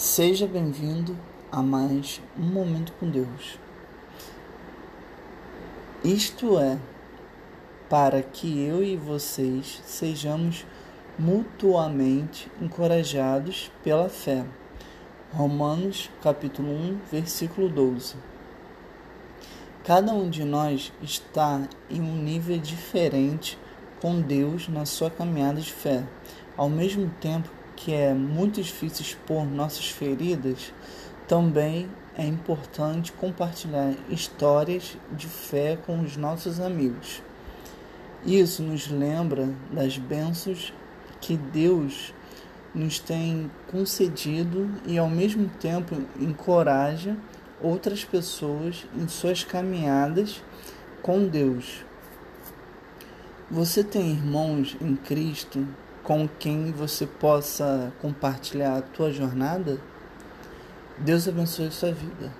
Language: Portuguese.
Seja bem-vindo a mais um momento com Deus. Isto é, para que eu e vocês sejamos mutuamente encorajados pela fé. Romanos capítulo 1, versículo 12. Cada um de nós está em um nível diferente com Deus na sua caminhada de fé. Ao mesmo tempo que é muito difícil expor nossas feridas, também é importante compartilhar histórias de fé com os nossos amigos. Isso nos lembra das bênçãos que Deus nos tem concedido e ao mesmo tempo encoraja outras pessoas em suas caminhadas com Deus. Você tem irmãos em Cristo com quem você possa compartilhar a tua jornada? Deus abençoe a sua vida.